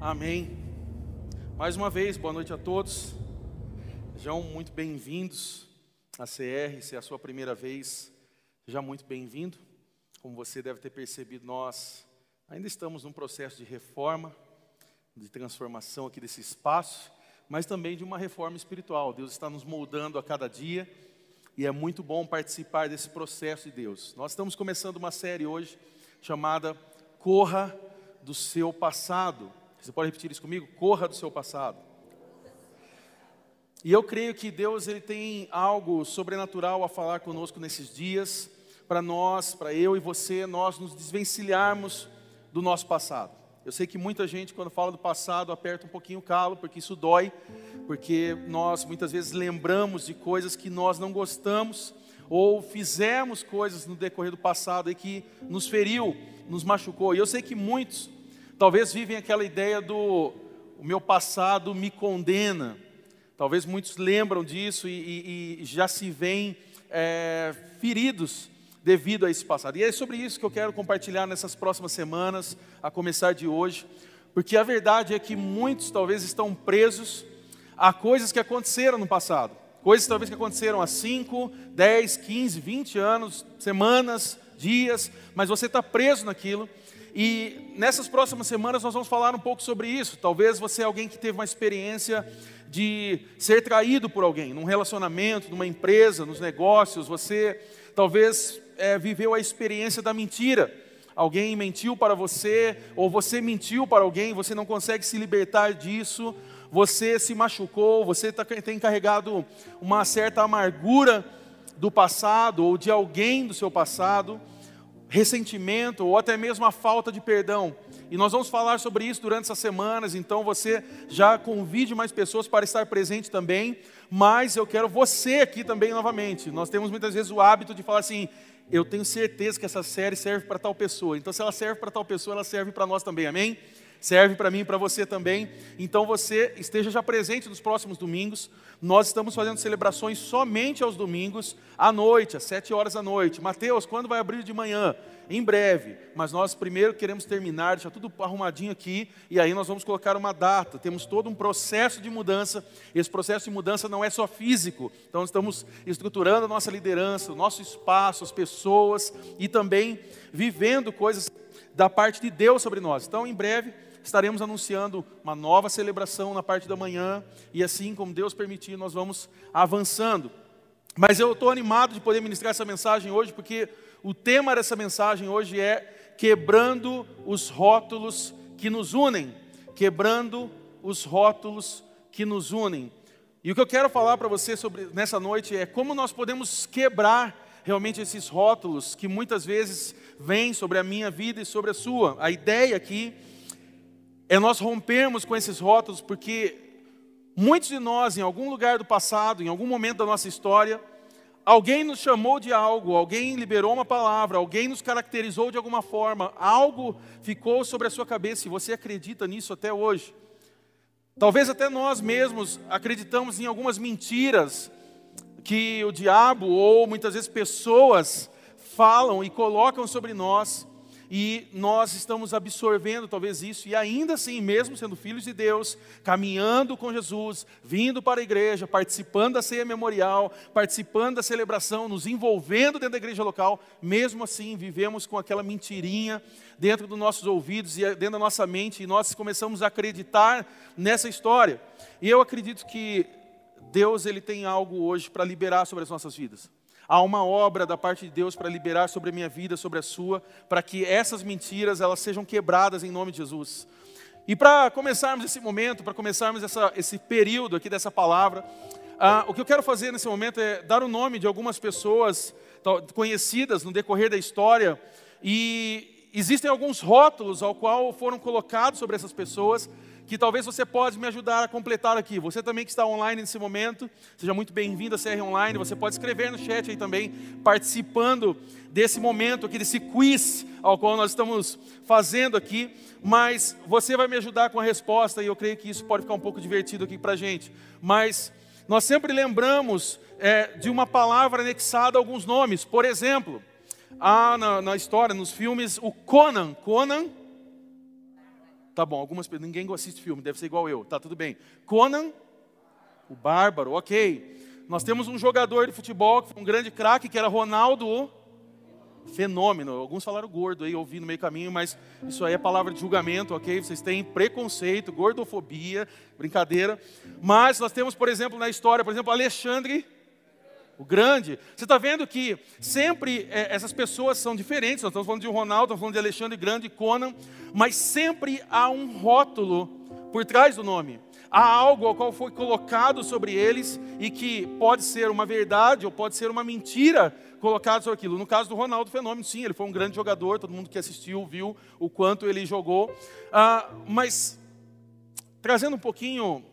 Amém. Mais uma vez, boa noite a todos. Sejam muito bem-vindos à CR, se é a sua primeira vez, seja muito bem-vindo. Como você deve ter percebido, nós ainda estamos num processo de reforma, de transformação aqui desse espaço, mas também de uma reforma espiritual. Deus está nos moldando a cada dia e é muito bom participar desse processo de Deus. Nós estamos começando uma série hoje chamada Corra do seu passado. Você pode repetir isso comigo? Corra do seu passado. E eu creio que Deus ele tem algo sobrenatural a falar conosco nesses dias, para nós, para eu e você, nós nos desvencilharmos do nosso passado. Eu sei que muita gente, quando fala do passado, aperta um pouquinho o calo, porque isso dói, porque nós muitas vezes lembramos de coisas que nós não gostamos, ou fizemos coisas no decorrer do passado e que nos feriu, nos machucou. E eu sei que muitos Talvez vivem aquela ideia do o meu passado me condena. Talvez muitos lembram disso e, e, e já se veem é, feridos devido a esse passado. E é sobre isso que eu quero compartilhar nessas próximas semanas, a começar de hoje, porque a verdade é que muitos talvez estão presos a coisas que aconteceram no passado. Coisas talvez que aconteceram há 5, 10, 15, 20 anos, semanas, dias, mas você está preso naquilo e nessas próximas semanas nós vamos falar um pouco sobre isso. Talvez você é alguém que teve uma experiência de ser traído por alguém, num relacionamento, numa empresa, nos negócios. Você talvez é, viveu a experiência da mentira. Alguém mentiu para você, ou você mentiu para alguém, você não consegue se libertar disso, você se machucou, você tá, tem carregado uma certa amargura do passado, ou de alguém do seu passado ressentimento ou até mesmo a falta de perdão. E nós vamos falar sobre isso durante essas semanas, então você já convide mais pessoas para estar presente também, mas eu quero você aqui também novamente. Nós temos muitas vezes o hábito de falar assim: eu tenho certeza que essa série serve para tal pessoa. Então, se ela serve para tal pessoa, ela serve para nós também, amém? Serve para mim e para você também. Então você esteja já presente nos próximos domingos. Nós estamos fazendo celebrações somente aos domingos, à noite, às sete horas da noite. Mateus, quando vai abrir de manhã? Em breve. Mas nós primeiro queremos terminar, deixar tudo arrumadinho aqui, e aí nós vamos colocar uma data. Temos todo um processo de mudança. Esse processo de mudança não é só físico. Então estamos estruturando a nossa liderança, o nosso espaço, as pessoas e também vivendo coisas da parte de Deus sobre nós. Então, em breve, estaremos anunciando uma nova celebração na parte da manhã, e assim como Deus permitir, nós vamos avançando. Mas eu estou animado de poder ministrar essa mensagem hoje, porque o tema dessa mensagem hoje é quebrando os rótulos que nos unem. Quebrando os rótulos que nos unem. E o que eu quero falar para você sobre nessa noite é como nós podemos quebrar realmente esses rótulos que muitas vezes vêm sobre a minha vida e sobre a sua. A ideia aqui é nós rompermos com esses rótulos, porque muitos de nós, em algum lugar do passado, em algum momento da nossa história, alguém nos chamou de algo, alguém liberou uma palavra, alguém nos caracterizou de alguma forma, algo ficou sobre a sua cabeça e você acredita nisso até hoje. Talvez até nós mesmos acreditamos em algumas mentiras que o diabo ou muitas vezes pessoas falam e colocam sobre nós e nós estamos absorvendo talvez isso, e ainda assim, mesmo sendo filhos de Deus, caminhando com Jesus, vindo para a igreja, participando da ceia memorial, participando da celebração, nos envolvendo dentro da igreja local, mesmo assim vivemos com aquela mentirinha dentro dos nossos ouvidos e dentro da nossa mente, e nós começamos a acreditar nessa história. E eu acredito que Deus ele tem algo hoje para liberar sobre as nossas vidas. Há uma obra da parte de Deus para liberar sobre a minha vida, sobre a sua, para que essas mentiras elas sejam quebradas em nome de Jesus. E para começarmos esse momento, para começarmos essa, esse período aqui dessa palavra, ah, o que eu quero fazer nesse momento é dar o nome de algumas pessoas conhecidas no decorrer da história e existem alguns rótulos ao qual foram colocados sobre essas pessoas que talvez você pode me ajudar a completar aqui. Você também que está online nesse momento, seja muito bem-vindo à CR Online. Você pode escrever no chat aí também, participando desse momento aqui, desse quiz ao qual nós estamos fazendo aqui. Mas você vai me ajudar com a resposta e eu creio que isso pode ficar um pouco divertido aqui para gente. Mas nós sempre lembramos é, de uma palavra anexada a alguns nomes. Por exemplo, há na, na história, nos filmes, o Conan. Conan Tá bom, algumas pessoas, ninguém assiste filme, deve ser igual eu, tá tudo bem. Conan, o Bárbaro, ok. Nós temos um jogador de futebol que foi um grande craque, que era Ronaldo Fenômeno. Alguns falaram gordo aí, ouvi no meio caminho, mas isso aí é palavra de julgamento, ok? Vocês têm preconceito, gordofobia, brincadeira. Mas nós temos, por exemplo, na história, por exemplo, Alexandre o grande. Você está vendo que sempre é, essas pessoas são diferentes. Nós estamos falando de Ronaldo, estamos falando de Alexandre Grande, Conan, mas sempre há um rótulo por trás do nome. Há algo ao qual foi colocado sobre eles e que pode ser uma verdade ou pode ser uma mentira colocado sobre aquilo. No caso do Ronaldo Fenômeno, sim, ele foi um grande jogador, todo mundo que assistiu viu o quanto ele jogou. Ah, mas, trazendo um pouquinho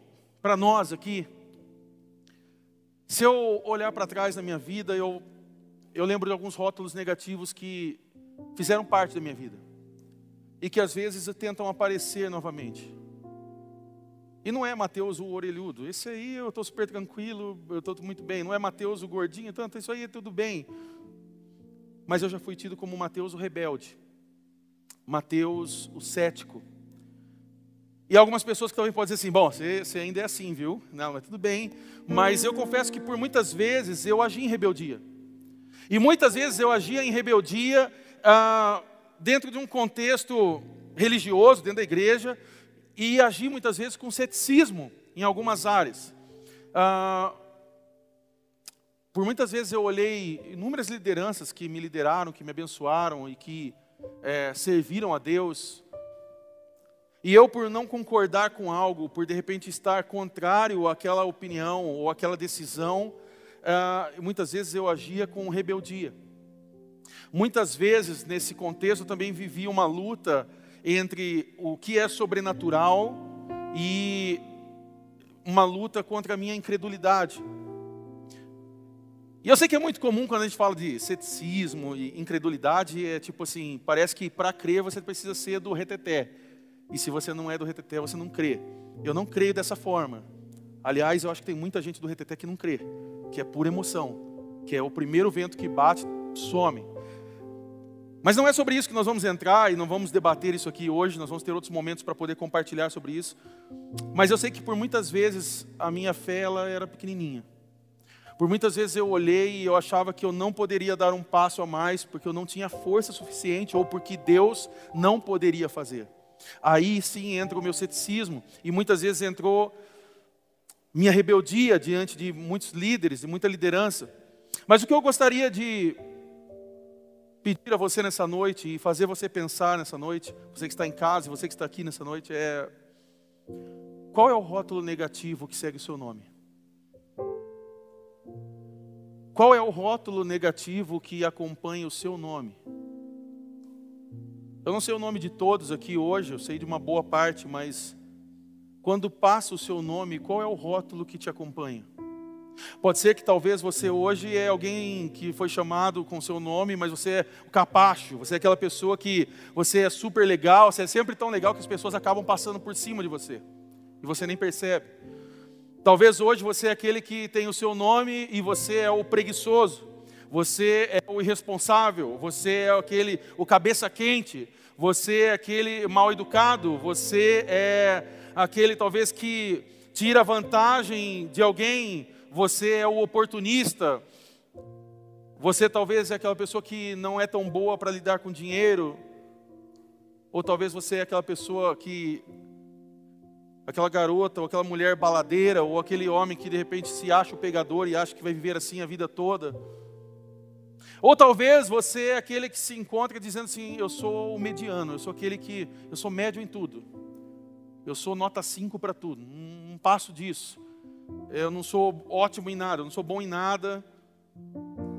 para nós aqui, se eu olhar para trás na minha vida, eu, eu lembro de alguns rótulos negativos que fizeram parte da minha vida e que às vezes tentam aparecer novamente. E não é Mateus o orelhudo, esse aí eu estou super tranquilo, eu estou muito bem. Não é Mateus o gordinho, tanto isso aí é tudo bem. Mas eu já fui tido como Mateus o rebelde, Mateus o cético, e algumas pessoas que também podem dizer assim, bom, você, você ainda é assim, viu? Não, mas tudo bem. Mas eu confesso que por muitas vezes eu agi em rebeldia. E muitas vezes eu agia em rebeldia ah, dentro de um contexto religioso, dentro da igreja, e agi muitas vezes com ceticismo em algumas áreas. Ah, por muitas vezes eu olhei inúmeras lideranças que me lideraram, que me abençoaram e que é, serviram a Deus, e eu, por não concordar com algo, por de repente estar contrário àquela opinião ou àquela decisão, uh, muitas vezes eu agia com rebeldia. Muitas vezes, nesse contexto, eu também vivia uma luta entre o que é sobrenatural e uma luta contra a minha incredulidade. E eu sei que é muito comum quando a gente fala de ceticismo e incredulidade, é tipo assim, parece que para crer você precisa ser do reteté. E se você não é do reteté, você não crê. Eu não creio dessa forma. Aliás, eu acho que tem muita gente do reteté que não crê, que é pura emoção, que é o primeiro vento que bate, some. Mas não é sobre isso que nós vamos entrar e não vamos debater isso aqui hoje, nós vamos ter outros momentos para poder compartilhar sobre isso. Mas eu sei que por muitas vezes a minha fé ela era pequenininha. Por muitas vezes eu olhei e eu achava que eu não poderia dar um passo a mais porque eu não tinha força suficiente ou porque Deus não poderia fazer. Aí sim entra o meu ceticismo, e muitas vezes entrou minha rebeldia diante de muitos líderes e muita liderança. Mas o que eu gostaria de pedir a você nessa noite e fazer você pensar nessa noite, você que está em casa você que está aqui nessa noite, é qual é o rótulo negativo que segue o seu nome? Qual é o rótulo negativo que acompanha o seu nome? Eu não sei o nome de todos aqui hoje, eu sei de uma boa parte, mas quando passa o seu nome, qual é o rótulo que te acompanha? Pode ser que talvez você hoje é alguém que foi chamado com seu nome, mas você é o capacho, você é aquela pessoa que você é super legal, você é sempre tão legal que as pessoas acabam passando por cima de você e você nem percebe. Talvez hoje você é aquele que tem o seu nome e você é o preguiçoso você é o irresponsável, você é aquele, o cabeça quente, você é aquele mal educado, você é aquele talvez que tira vantagem de alguém, você é o oportunista, você talvez é aquela pessoa que não é tão boa para lidar com dinheiro, ou talvez você é aquela pessoa que aquela garota ou aquela mulher baladeira ou aquele homem que de repente se acha o pegador e acha que vai viver assim a vida toda. Ou talvez você é aquele que se encontra dizendo assim: eu sou o mediano, eu sou aquele que, eu sou médio em tudo. Eu sou nota 5 para tudo, não passo disso. Eu não sou ótimo em nada, eu não sou bom em nada.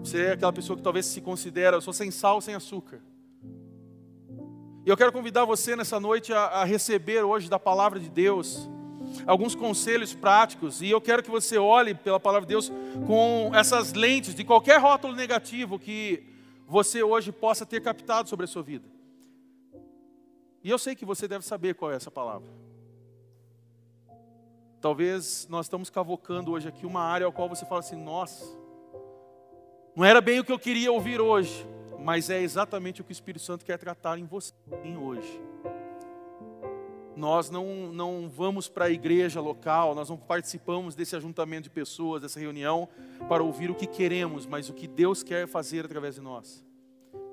Você é aquela pessoa que talvez se considera, eu sou sem sal, sem açúcar. E eu quero convidar você nessa noite a, a receber hoje da palavra de Deus alguns conselhos práticos, e eu quero que você olhe pela palavra de Deus com essas lentes de qualquer rótulo negativo que você hoje possa ter captado sobre a sua vida. E eu sei que você deve saber qual é essa palavra. Talvez nós estamos cavocando hoje aqui uma área ao qual você fala assim: nossa, não era bem o que eu queria ouvir hoje, mas é exatamente o que o Espírito Santo quer tratar em você em hoje. Nós não, não vamos para a igreja local, nós não participamos desse ajuntamento de pessoas, dessa reunião, para ouvir o que queremos, mas o que Deus quer fazer através de nós.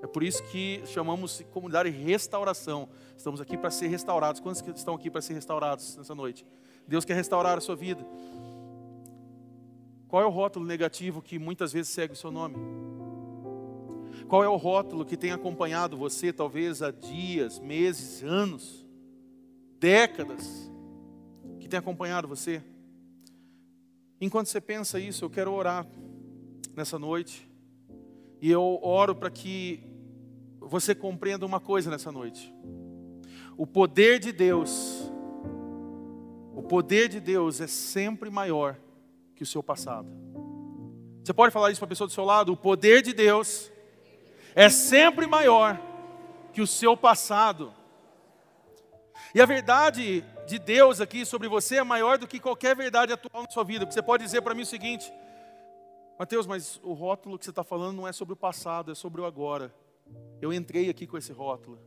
É por isso que chamamos comunidade restauração. Estamos aqui para ser restaurados. Quantos estão aqui para ser restaurados nessa noite? Deus quer restaurar a sua vida. Qual é o rótulo negativo que muitas vezes segue o seu nome? Qual é o rótulo que tem acompanhado você, talvez há dias, meses, anos? Décadas que tem acompanhado você. Enquanto você pensa isso, eu quero orar nessa noite. E eu oro para que você compreenda uma coisa nessa noite. O poder de Deus, o poder de Deus é sempre maior que o seu passado. Você pode falar isso para a pessoa do seu lado? O poder de Deus é sempre maior que o seu passado. E a verdade de Deus aqui sobre você é maior do que qualquer verdade atual na sua vida. Porque você pode dizer para mim o seguinte: Mateus, mas o rótulo que você está falando não é sobre o passado, é sobre o agora. Eu entrei aqui com esse rótulo.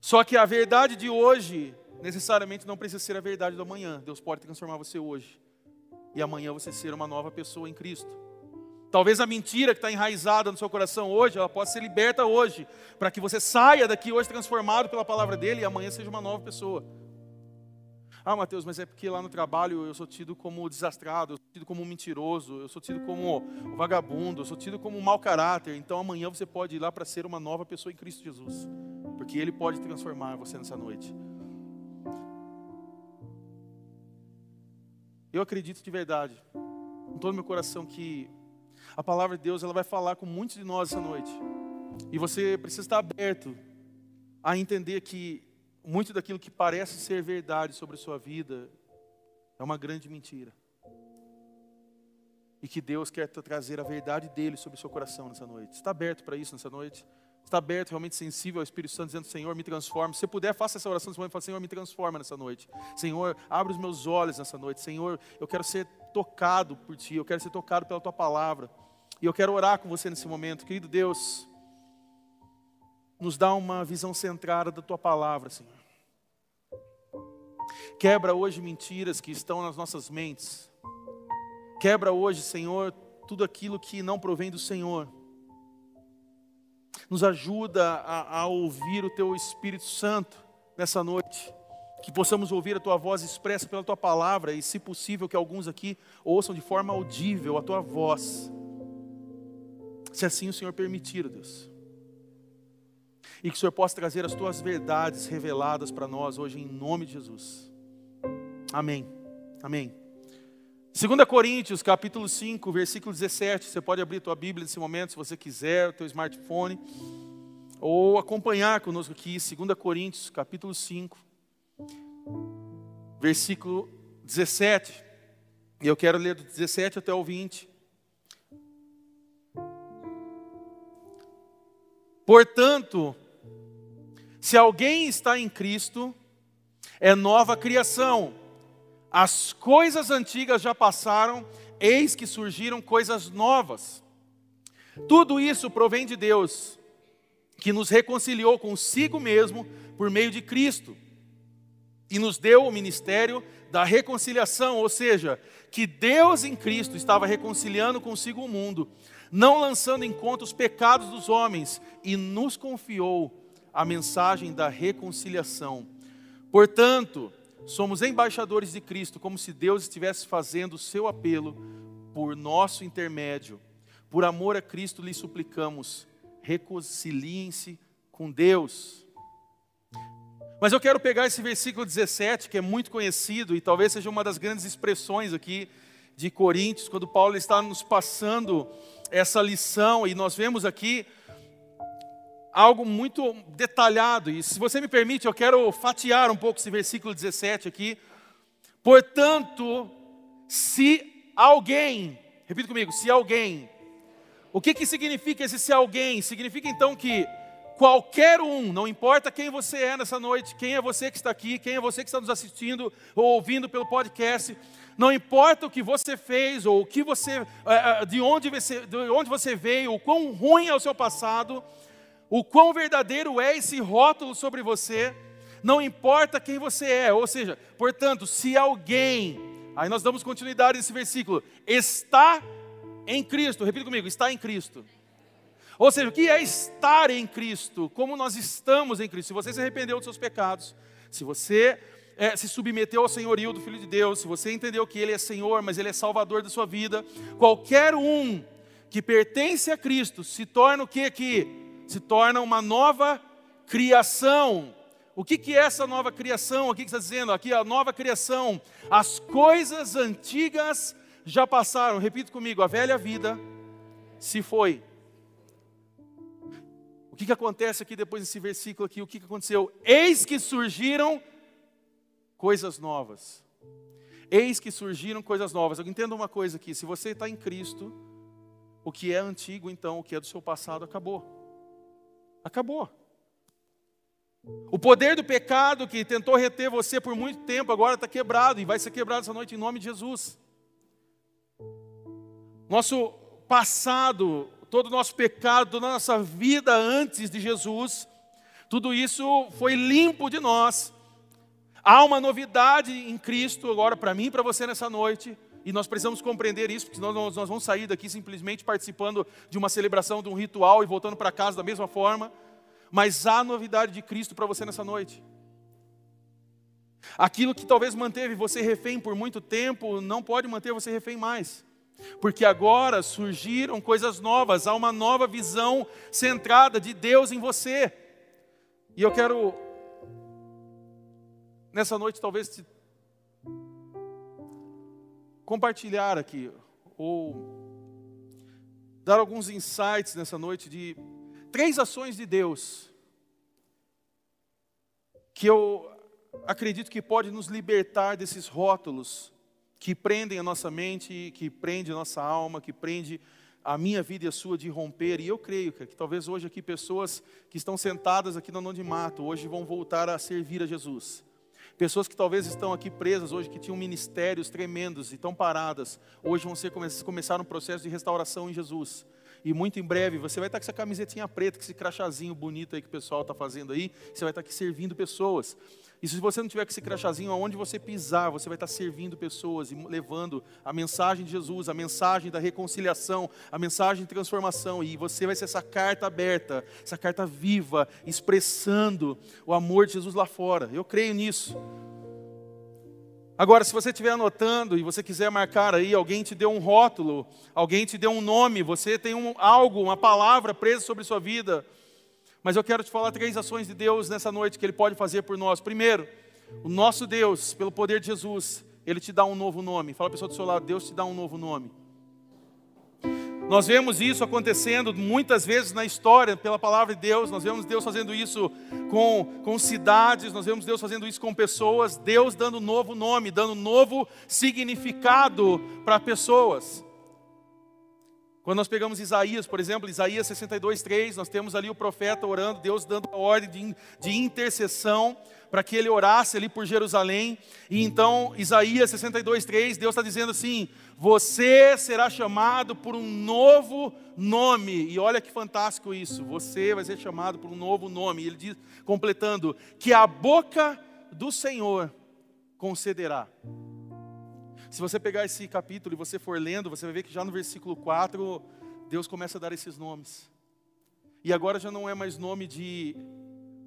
Só que a verdade de hoje necessariamente não precisa ser a verdade do amanhã. Deus pode transformar você hoje. E amanhã você ser uma nova pessoa em Cristo. Talvez a mentira que está enraizada no seu coração hoje, ela possa ser liberta hoje, para que você saia daqui hoje transformado pela palavra dele e amanhã seja uma nova pessoa. Ah, Mateus, mas é porque lá no trabalho eu sou tido como desastrado, eu sou tido como mentiroso, eu sou tido como vagabundo, eu sou tido como mau caráter. Então amanhã você pode ir lá para ser uma nova pessoa em Cristo Jesus, porque Ele pode transformar você nessa noite. Eu acredito de verdade, com todo meu coração, que a palavra de Deus ela vai falar com muitos de nós essa noite. E você precisa estar aberto a entender que muito daquilo que parece ser verdade sobre a sua vida é uma grande mentira. E que Deus quer trazer a verdade dele sobre o seu coração nessa noite. Está aberto para isso nessa noite? Está aberto, realmente sensível ao Espírito Santo, dizendo: Senhor, me transforma. Se puder, faça essa oração nesse momento. Fala, Senhor, me transforma nessa noite. Senhor, abre os meus olhos nessa noite. Senhor, eu quero ser tocado por Ti. Eu quero ser tocado pela Tua palavra. E eu quero orar com você nesse momento, querido Deus. Nos dá uma visão centrada da tua palavra, Senhor. Quebra hoje mentiras que estão nas nossas mentes. Quebra hoje, Senhor, tudo aquilo que não provém do Senhor. Nos ajuda a, a ouvir o Teu Espírito Santo nessa noite. Que possamos ouvir a Tua voz expressa pela Tua palavra e, se possível, que alguns aqui ouçam de forma audível a Tua voz se assim o Senhor permitir, Deus. E que o Senhor possa trazer as tuas verdades reveladas para nós hoje, em nome de Jesus. Amém. Amém. 2 Coríntios, capítulo 5, versículo 17. Você pode abrir a tua Bíblia nesse momento, se você quiser, o teu smartphone. Ou acompanhar conosco aqui, 2 Coríntios, capítulo 5, versículo 17. E eu quero ler do 17 até o 20. Portanto, se alguém está em Cristo, é nova criação. As coisas antigas já passaram, eis que surgiram coisas novas. Tudo isso provém de Deus, que nos reconciliou consigo mesmo por meio de Cristo e nos deu o ministério da reconciliação, ou seja, que Deus em Cristo estava reconciliando consigo o mundo, não lançando em conta os pecados dos homens, e nos confiou a mensagem da reconciliação. Portanto, somos embaixadores de Cristo, como se Deus estivesse fazendo o seu apelo por nosso intermédio. Por amor a Cristo lhe suplicamos, reconciliem-se com Deus. Mas eu quero pegar esse versículo 17, que é muito conhecido e talvez seja uma das grandes expressões aqui de Coríntios, quando Paulo está nos passando essa lição, e nós vemos aqui algo muito detalhado, e se você me permite, eu quero fatiar um pouco esse versículo 17 aqui. Portanto, se alguém, repita comigo, se alguém, o que, que significa esse se alguém? Significa então que qualquer um, não importa quem você é nessa noite, quem é você que está aqui, quem é você que está nos assistindo ou ouvindo pelo podcast, não importa o que você fez ou o que você, eh, eh, de onde você, de onde você veio, o quão ruim é o seu passado, o quão verdadeiro é esse rótulo sobre você, não importa quem você é. Ou seja, portanto, se alguém, aí nós damos continuidade nesse versículo, está em Cristo, repita comigo, está em Cristo. Ou seja, o que é estar em Cristo? Como nós estamos em Cristo? Se você se arrependeu dos seus pecados, se você é, se submeteu ao senhorio do Filho de Deus, se você entendeu que Ele é Senhor, mas Ele é Salvador da sua vida, qualquer um que pertence a Cristo se torna o que aqui? Se torna uma nova criação. O que, que é essa nova criação? O que, está dizendo aqui? A nova criação. As coisas antigas já passaram. Repita comigo: a velha vida se foi. O que, que acontece aqui depois desse versículo aqui? O que, que aconteceu? Eis que surgiram coisas novas. Eis que surgiram coisas novas. Eu entendo uma coisa aqui: se você está em Cristo, o que é antigo, então, o que é do seu passado, acabou. Acabou. O poder do pecado que tentou reter você por muito tempo, agora está quebrado e vai ser quebrado essa noite em nome de Jesus. Nosso passado, todo o nosso pecado, toda a nossa vida antes de Jesus, tudo isso foi limpo de nós. Há uma novidade em Cristo agora para mim e para você nessa noite. E nós precisamos compreender isso, porque senão nós, vamos sair daqui simplesmente participando de uma celebração, de um ritual e voltando para casa da mesma forma. Mas há novidade de Cristo para você nessa noite. Aquilo que talvez manteve você refém por muito tempo, não pode manter você refém mais. Porque agora surgiram coisas novas, há uma nova visão centrada de Deus em você. E eu quero, nessa noite, talvez te compartilhar aqui, ou dar alguns insights nessa noite de três ações de Deus que eu acredito que pode nos libertar desses rótulos que prendem a nossa mente, que prende a nossa alma, que prende a minha vida e a sua de romper. E eu creio que, que talvez hoje aqui pessoas que estão sentadas aqui no anonimato, hoje vão voltar a servir a Jesus. Pessoas que talvez estão aqui presas hoje, que tinham ministérios tremendos e estão paradas, hoje vão ser, começar um processo de restauração em Jesus. E muito em breve você vai estar com essa camisetinha preta, com esse crachazinho bonito aí que o pessoal está fazendo aí, você vai estar aqui servindo pessoas. E se você não tiver com esse crachazinho, aonde você pisar, você vai estar servindo pessoas e levando a mensagem de Jesus, a mensagem da reconciliação, a mensagem de transformação. E você vai ser essa carta aberta, essa carta viva, expressando o amor de Jesus lá fora. Eu creio nisso. Agora, se você estiver anotando e você quiser marcar aí, alguém te deu um rótulo, alguém te deu um nome, você tem um, algo, uma palavra presa sobre sua vida mas eu quero te falar três ações de Deus nessa noite que Ele pode fazer por nós. Primeiro, o nosso Deus, pelo poder de Jesus, Ele te dá um novo nome. Fala a pessoa do seu lado, Deus te dá um novo nome. Nós vemos isso acontecendo muitas vezes na história, pela palavra de Deus. Nós vemos Deus fazendo isso com, com cidades, nós vemos Deus fazendo isso com pessoas. Deus dando novo nome, dando novo significado para pessoas. Quando nós pegamos Isaías, por exemplo, Isaías 62, 3, nós temos ali o profeta orando, Deus dando a ordem de, de intercessão para que ele orasse ali por Jerusalém. E então, Isaías 62, 3, Deus está dizendo assim: Você será chamado por um novo nome. E olha que fantástico isso, você vai ser chamado por um novo nome. E ele diz, completando, que a boca do Senhor concederá. Se você pegar esse capítulo e você for lendo, você vai ver que já no versículo 4, Deus começa a dar esses nomes. E agora já não é mais nome de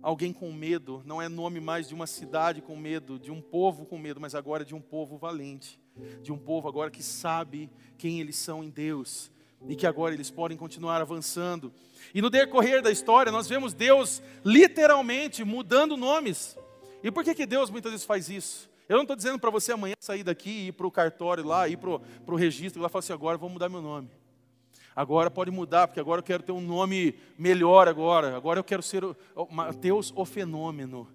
alguém com medo, não é nome mais de uma cidade com medo, de um povo com medo, mas agora de um povo valente, de um povo agora que sabe quem eles são em Deus e que agora eles podem continuar avançando. E no decorrer da história, nós vemos Deus literalmente mudando nomes. E por que, que Deus muitas vezes faz isso? Eu não estou dizendo para você amanhã sair daqui e ir para o cartório lá, ir para o registro e lá falar assim, agora vou mudar meu nome. Agora pode mudar, porque agora eu quero ter um nome melhor agora. Agora eu quero ser Mateus o fenômeno.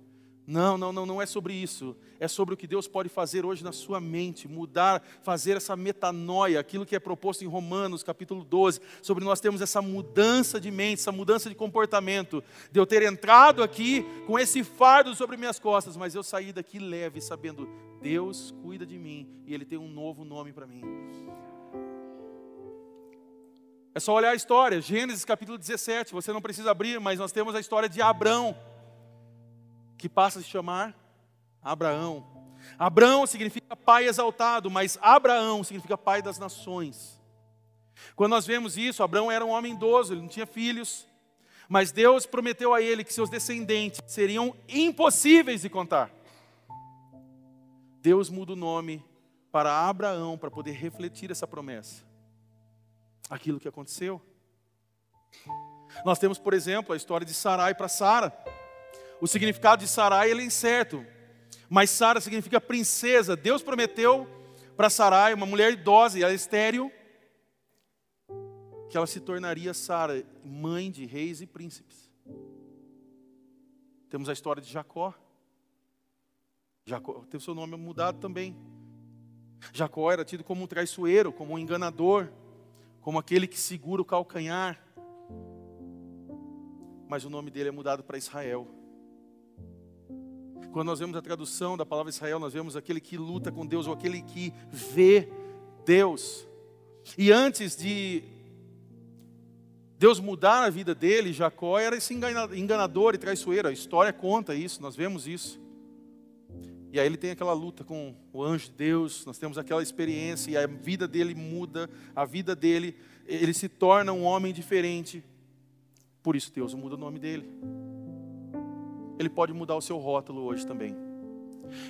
Não, não, não, não é sobre isso. É sobre o que Deus pode fazer hoje na sua mente, mudar, fazer essa metanoia, aquilo que é proposto em Romanos, capítulo 12, sobre nós termos essa mudança de mente, essa mudança de comportamento, de eu ter entrado aqui com esse fardo sobre minhas costas, mas eu saí daqui leve, sabendo, Deus cuida de mim e Ele tem um novo nome para mim. É só olhar a história, Gênesis capítulo 17, você não precisa abrir, mas nós temos a história de Abrão que passa a se chamar Abraão. Abraão significa pai exaltado, mas Abraão significa pai das nações. Quando nós vemos isso, Abraão era um homem idoso, ele não tinha filhos, mas Deus prometeu a ele que seus descendentes seriam impossíveis de contar. Deus muda o nome para Abraão para poder refletir essa promessa. Aquilo que aconteceu. Nós temos, por exemplo, a história de Sarai para Sara. O significado de Sarai é incerto, mas Sara significa princesa. Deus prometeu para Sarai, uma mulher idosa e ela é estéril, que ela se tornaria Sara, mãe de reis e príncipes. Temos a história de Jacó. Jacó teve seu nome mudado também. Jacó era tido como um traiçoeiro, como um enganador, como aquele que segura o calcanhar. Mas o nome dele é mudado para Israel. Quando nós vemos a tradução da palavra Israel, nós vemos aquele que luta com Deus ou aquele que vê Deus. E antes de Deus mudar a vida dele, Jacó era esse enganador e traiçoeiro. A história conta isso, nós vemos isso. E aí ele tem aquela luta com o anjo de Deus, nós temos aquela experiência e a vida dele muda, a vida dele, ele se torna um homem diferente. Por isso Deus muda o nome dele. Ele pode mudar o seu rótulo hoje também.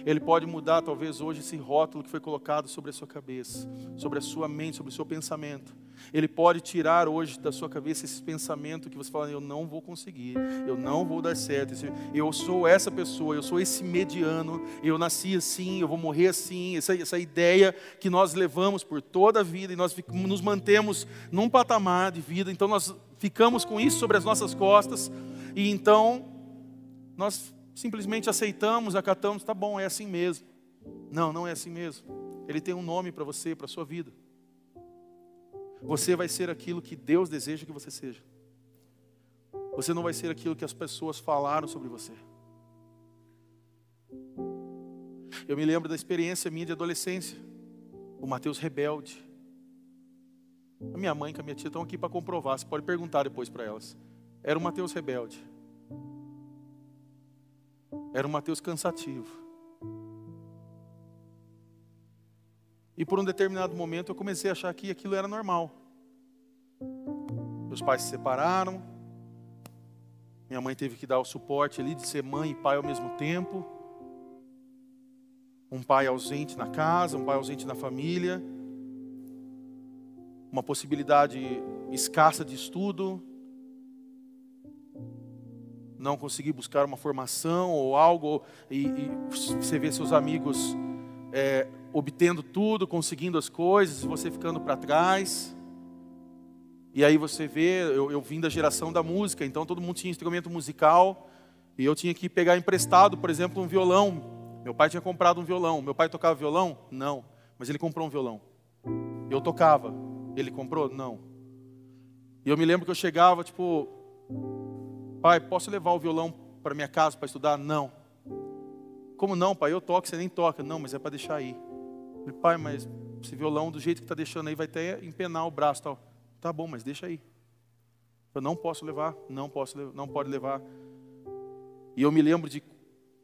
Ele pode mudar, talvez, hoje, esse rótulo que foi colocado sobre a sua cabeça, sobre a sua mente, sobre o seu pensamento. Ele pode tirar hoje da sua cabeça esse pensamento que você fala: eu não vou conseguir, eu não vou dar certo, eu sou essa pessoa, eu sou esse mediano, eu nasci assim, eu vou morrer assim. Essa, essa ideia que nós levamos por toda a vida e nós nos mantemos num patamar de vida, então nós ficamos com isso sobre as nossas costas e então nós simplesmente aceitamos, acatamos, tá bom, é assim mesmo. Não, não é assim mesmo. Ele tem um nome para você, para a sua vida. Você vai ser aquilo que Deus deseja que você seja. Você não vai ser aquilo que as pessoas falaram sobre você. Eu me lembro da experiência minha de adolescência. O Mateus rebelde. A minha mãe e a minha tia estão aqui para comprovar. Você pode perguntar depois para elas. Era o Mateus rebelde. Era um Mateus cansativo. E por um determinado momento eu comecei a achar que aquilo era normal. Meus pais se separaram. Minha mãe teve que dar o suporte ali de ser mãe e pai ao mesmo tempo. Um pai ausente na casa, um pai ausente na família. Uma possibilidade escassa de estudo, não conseguir buscar uma formação ou algo, e, e você vê seus amigos é, obtendo tudo, conseguindo as coisas, você ficando para trás. E aí você vê, eu, eu vim da geração da música, então todo mundo tinha instrumento musical, e eu tinha que pegar emprestado, por exemplo, um violão. Meu pai tinha comprado um violão. Meu pai tocava violão? Não. Mas ele comprou um violão. Eu tocava. Ele comprou? Não. E eu me lembro que eu chegava, tipo, Pai, posso levar o violão para minha casa para estudar? Não. Como não, pai? Eu toco, você nem toca. Não, mas é para deixar aí. falei, pai, mas esse violão, do jeito que está deixando aí, vai até empenar o braço tal. Tá bom, mas deixa aí. Eu não posso levar, não posso, não pode levar. E eu me lembro de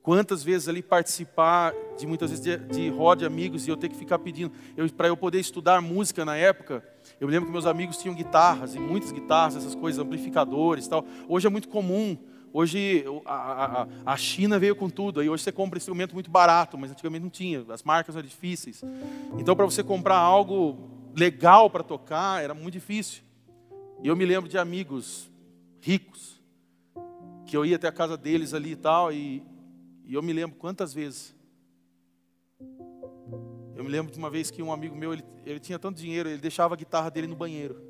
quantas vezes ali participar de muitas vezes de, de roda de amigos e eu ter que ficar pedindo para eu poder estudar música na época. Eu me lembro que meus amigos tinham guitarras, e muitas guitarras, essas coisas, amplificadores e tal. Hoje é muito comum. Hoje a, a, a, China veio com tudo. Aí hoje você compra instrumento muito barato, mas antigamente não tinha. As marcas eram difíceis. Então, para você comprar algo legal para tocar, era muito difícil. E eu me lembro de amigos ricos, que eu ia até a casa deles ali e tal, e, e eu me lembro quantas vezes eu me lembro de uma vez que um amigo meu, ele, ele tinha tanto dinheiro, ele deixava a guitarra dele no banheiro.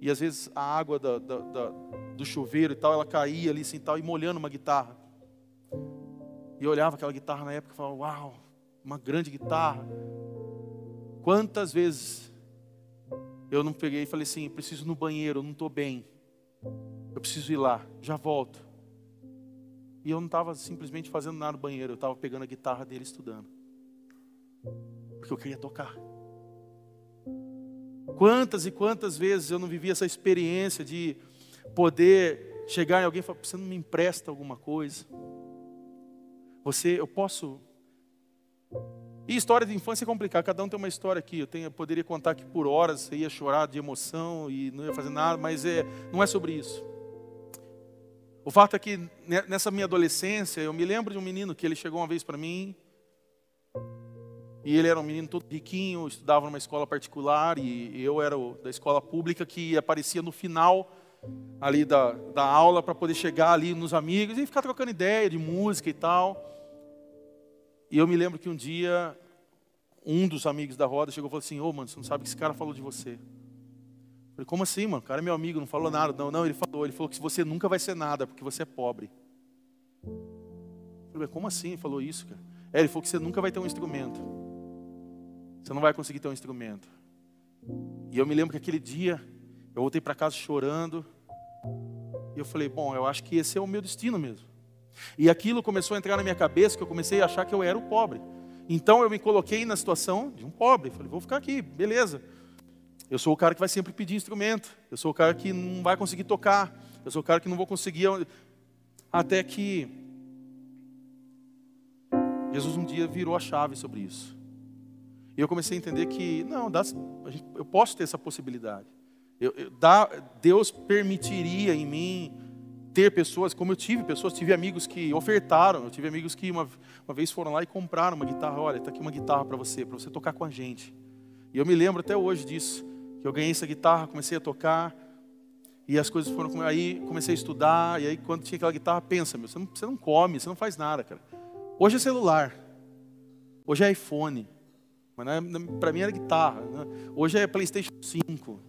E às vezes a água da, da, da, do chuveiro e tal, ela caía ali assim tal, e molhando uma guitarra. E eu olhava aquela guitarra na época e falava, uau, uma grande guitarra. Quantas vezes eu não peguei e falei assim, preciso ir no banheiro, não estou bem. Eu preciso ir lá, já volto. E eu não estava simplesmente fazendo nada no banheiro, eu estava pegando a guitarra dele estudando porque eu queria tocar. Quantas e quantas vezes eu não vivi essa experiência de poder chegar em alguém e falar: você não me empresta alguma coisa? Você, eu posso. E história de infância é complicada, cada um tem uma história aqui. Eu, tenho, eu poderia contar aqui por horas, você ia chorar de emoção e não ia fazer nada, mas é, não é sobre isso. O fato é que nessa minha adolescência, eu me lembro de um menino que ele chegou uma vez para mim, e ele era um menino todo riquinho, estudava numa escola particular, e eu era o, da escola pública que aparecia no final ali da, da aula para poder chegar ali nos amigos e ficar trocando ideia de música e tal. E eu me lembro que um dia, um dos amigos da roda chegou e falou assim, ô oh, mano, você não sabe que esse cara falou de você. Eu falei, como assim, mano? O cara é meu amigo, não falou nada. Não, não, ele falou, ele falou que você nunca vai ser nada, porque você é pobre. Eu falei, como assim? Ele falou isso, cara. É, ele falou que você nunca vai ter um instrumento. Você não vai conseguir ter um instrumento. E eu me lembro que aquele dia, eu voltei para casa chorando. E eu falei, bom, eu acho que esse é o meu destino mesmo. E aquilo começou a entrar na minha cabeça, que eu comecei a achar que eu era o pobre. Então eu me coloquei na situação de um pobre. Falei, vou ficar aqui, beleza. Eu sou o cara que vai sempre pedir instrumento. Eu sou o cara que não vai conseguir tocar. Eu sou o cara que não vou conseguir. Até que Jesus um dia virou a chave sobre isso. E eu comecei a entender que, não, dá, eu posso ter essa possibilidade. Eu, eu, dá, Deus permitiria em mim ter pessoas, como eu tive pessoas, tive amigos que ofertaram, eu tive amigos que uma, uma vez foram lá e compraram uma guitarra, olha, está aqui uma guitarra para você, para você tocar com a gente. E eu me lembro até hoje disso, que eu ganhei essa guitarra, comecei a tocar, e as coisas foram, aí comecei a estudar, e aí quando tinha aquela guitarra, pensa, meu, você não, você não come, você não faz nada, cara. Hoje é celular, hoje é iPhone, mas é, para mim era guitarra. Né? Hoje é Playstation 5,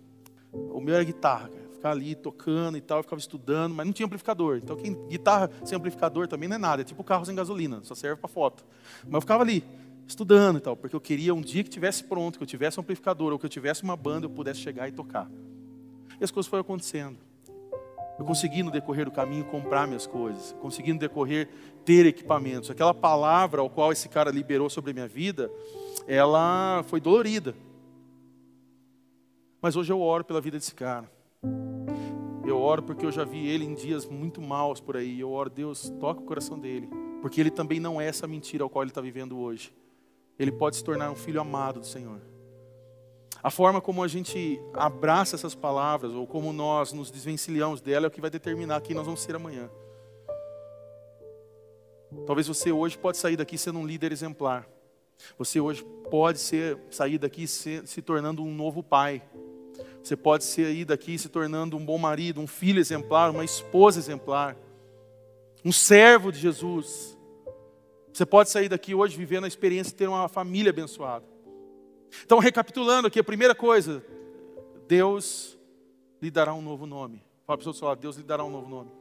o meu era guitarra, cara. Ficar ali tocando e tal, eu ficava estudando, mas não tinha amplificador. Então, quem, guitarra sem amplificador também não é nada, é tipo carro sem gasolina, só serve para foto. Mas eu ficava ali, estudando e tal, porque eu queria um dia que tivesse pronto, que eu tivesse um amplificador, ou que eu tivesse uma banda, eu pudesse chegar e tocar. E as coisas foram acontecendo. Eu consegui no decorrer do caminho comprar minhas coisas, consegui no decorrer ter equipamentos. Aquela palavra ao qual esse cara liberou sobre a minha vida, ela foi dolorida. Mas hoje eu oro pela vida desse cara. Eu oro porque eu já vi ele em dias muito maus por aí. Eu oro, Deus, toca o coração dele. Porque ele também não é essa mentira ao qual ele está vivendo hoje. Ele pode se tornar um filho amado do Senhor. A forma como a gente abraça essas palavras, ou como nós nos desvencilhamos dela, é o que vai determinar quem nós vamos ser amanhã. Talvez você hoje pode sair daqui sendo um líder exemplar. Você hoje pode ser, sair daqui se, se tornando um novo pai. Você pode sair daqui se tornando um bom marido, um filho exemplar, uma esposa exemplar, um servo de Jesus. Você pode sair daqui hoje vivendo a experiência de ter uma família abençoada. Então, recapitulando aqui, a primeira coisa, Deus lhe dará um novo nome. Fala para o seu Deus lhe dará um novo nome.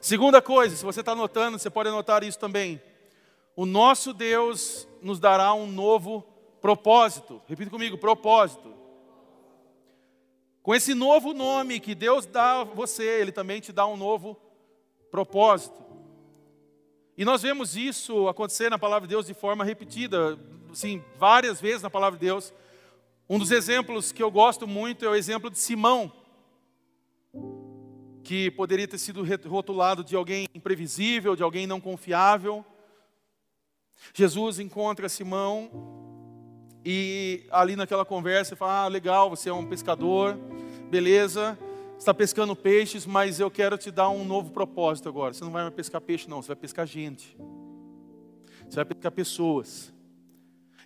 Segunda coisa, se você está anotando, você pode anotar isso também. O nosso Deus nos dará um novo propósito. Repita comigo: propósito. Com esse novo nome que Deus dá a você, Ele também te dá um novo propósito. E nós vemos isso acontecer na palavra de Deus de forma repetida, sim, várias vezes na palavra de Deus. Um dos exemplos que eu gosto muito é o exemplo de Simão, que poderia ter sido rotulado de alguém imprevisível, de alguém não confiável. Jesus encontra Simão e ali naquela conversa fala: Ah, legal, você é um pescador, beleza, está pescando peixes, mas eu quero te dar um novo propósito agora. Você não vai mais pescar peixe, não, você vai pescar gente, você vai pescar pessoas.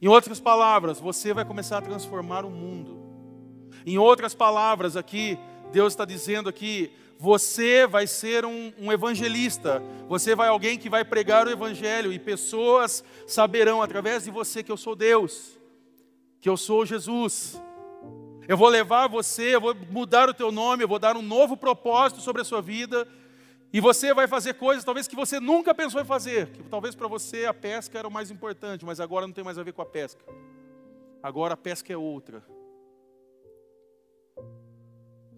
Em outras palavras, você vai começar a transformar o mundo. Em outras palavras, aqui, Deus está dizendo aqui: você vai ser um, um, evangelista, você vai alguém que vai pregar o evangelho e pessoas saberão através de você que eu sou Deus, que eu sou Jesus. Eu vou levar você, eu vou mudar o teu nome, eu vou dar um novo propósito sobre a sua vida. E você vai fazer coisas talvez que você nunca pensou em fazer. Que talvez para você a pesca era o mais importante, mas agora não tem mais a ver com a pesca. Agora a pesca é outra.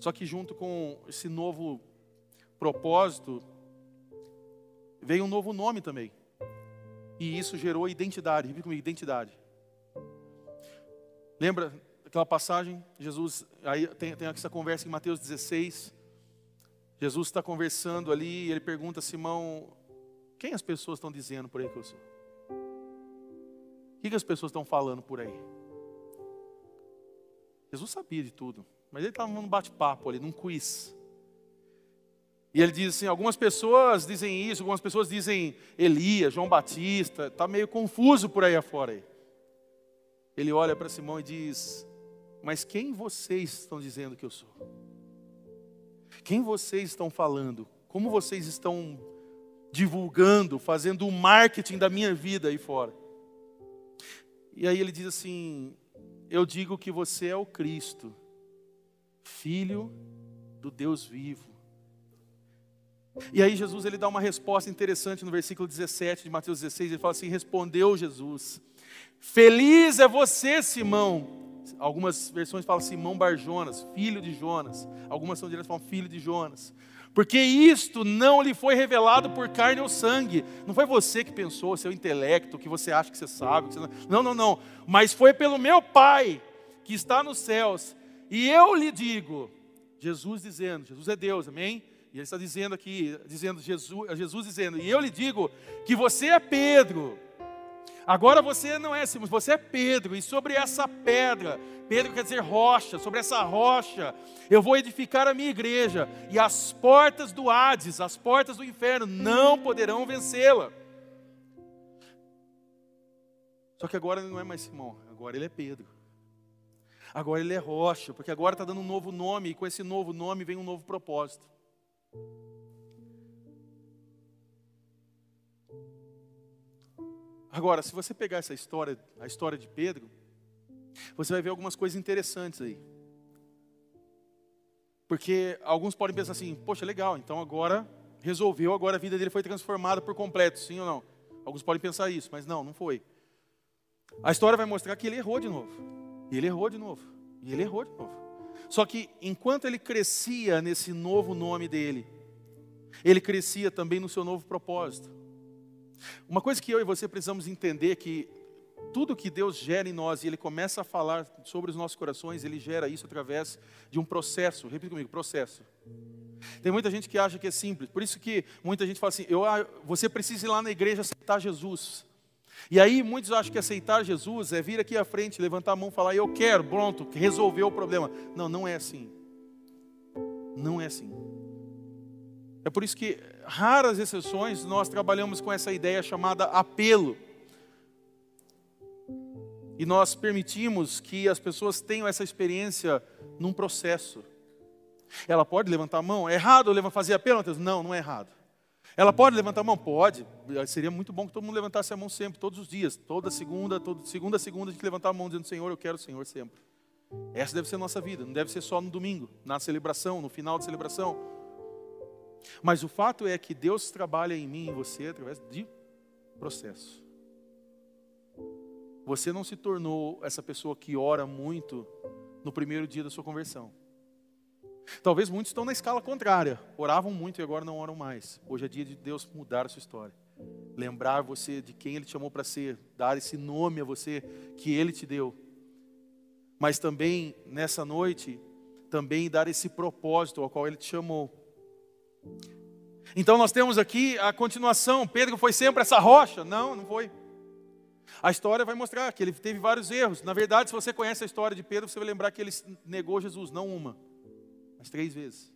Só que junto com esse novo propósito, veio um novo nome também. E isso gerou identidade. Repita comigo, identidade. Lembra aquela passagem? Jesus, aí tem, tem essa conversa em Mateus 16. Jesus está conversando ali e ele pergunta a Simão: Quem as pessoas estão dizendo por aí que eu sou? O que, que as pessoas estão falando por aí? Jesus sabia de tudo, mas ele estava num bate-papo ali, num quiz. E ele diz assim: algumas pessoas dizem isso, algumas pessoas dizem Elias, João Batista, está meio confuso por aí afora. Aí. Ele olha para Simão e diz: Mas quem vocês estão dizendo que eu sou? Quem vocês estão falando? Como vocês estão divulgando, fazendo o marketing da minha vida aí fora? E aí ele diz assim: Eu digo que você é o Cristo, Filho do Deus vivo. E aí Jesus ele dá uma resposta interessante no versículo 17 de Mateus 16, ele fala assim: Respondeu Jesus: Feliz é você, Simão. Algumas versões falam Simão Barjonas, filho de Jonas. Algumas são diretas falam filho de Jonas. Porque isto não lhe foi revelado por carne ou sangue. Não foi você que pensou, seu intelecto, que você acha que você sabe. Que você... Não, não, não. Mas foi pelo meu Pai que está nos céus. E eu lhe digo, Jesus dizendo, Jesus é Deus, amém? E ele está dizendo aqui, dizendo Jesus, Jesus dizendo, e eu lhe digo que você é Pedro. Agora você não é Simão, você é Pedro, e sobre essa pedra, Pedro quer dizer rocha, sobre essa rocha eu vou edificar a minha igreja, e as portas do Hades, as portas do inferno, não poderão vencê-la. Só que agora ele não é mais Simão, agora ele é Pedro. Agora ele é rocha, porque agora está dando um novo nome, e com esse novo nome vem um novo propósito. Agora, se você pegar essa história, a história de Pedro, você vai ver algumas coisas interessantes aí. Porque alguns podem pensar assim: poxa, legal, então agora resolveu, agora a vida dele foi transformada por completo, sim ou não? Alguns podem pensar isso, mas não, não foi. A história vai mostrar que ele errou de novo. E ele errou de novo. E ele errou de novo. Só que enquanto ele crescia nesse novo nome dele, ele crescia também no seu novo propósito. Uma coisa que eu e você precisamos entender é que tudo que Deus gera em nós e Ele começa a falar sobre os nossos corações, Ele gera isso através de um processo. Repita comigo, processo. Tem muita gente que acha que é simples, por isso que muita gente fala assim: eu, ah, você precisa ir lá na igreja aceitar Jesus. E aí muitos acham que aceitar Jesus é vir aqui à frente, levantar a mão e falar, eu quero, pronto, resolveu o problema. Não, não é assim. Não é assim. É por isso que, raras exceções, nós trabalhamos com essa ideia chamada apelo. E nós permitimos que as pessoas tenham essa experiência num processo. Ela pode levantar a mão? É errado fazer apelo? Não, não é errado. Ela pode levantar a mão? Pode. Seria muito bom que todo mundo levantasse a mão sempre, todos os dias. Toda segunda, toda segunda a segunda, a gente levantar a mão dizendo, Senhor, eu quero o Senhor sempre. Essa deve ser a nossa vida, não deve ser só no domingo, na celebração, no final da celebração. Mas o fato é que Deus trabalha em mim e em você através de processo. Você não se tornou essa pessoa que ora muito no primeiro dia da sua conversão. Talvez muitos estão na escala contrária, oravam muito e agora não oram mais. Hoje é dia de Deus mudar a sua história. Lembrar você de quem Ele te chamou para ser, dar esse nome a você que Ele te deu. Mas também, nessa noite, também dar esse propósito ao qual Ele te chamou. Então nós temos aqui a continuação. Pedro foi sempre essa rocha? Não, não foi. A história vai mostrar que ele teve vários erros. Na verdade, se você conhece a história de Pedro, você vai lembrar que ele negou Jesus, não uma, três vezes.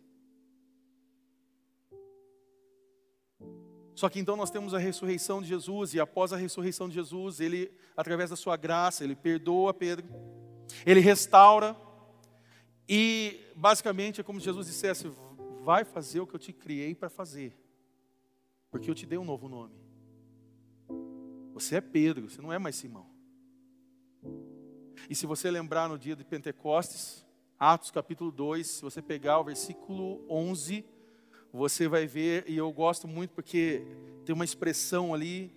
Só que então nós temos a ressurreição de Jesus, e após a ressurreição de Jesus, ele, através da sua graça, ele perdoa Pedro, ele restaura, e basicamente é como se Jesus dissesse: vai fazer o que eu te criei para fazer, porque eu te dei um novo nome. Você é Pedro, você não é mais Simão. E se você lembrar no dia de Pentecostes, Atos capítulo 2, se você pegar o versículo 11, você vai ver, e eu gosto muito porque tem uma expressão ali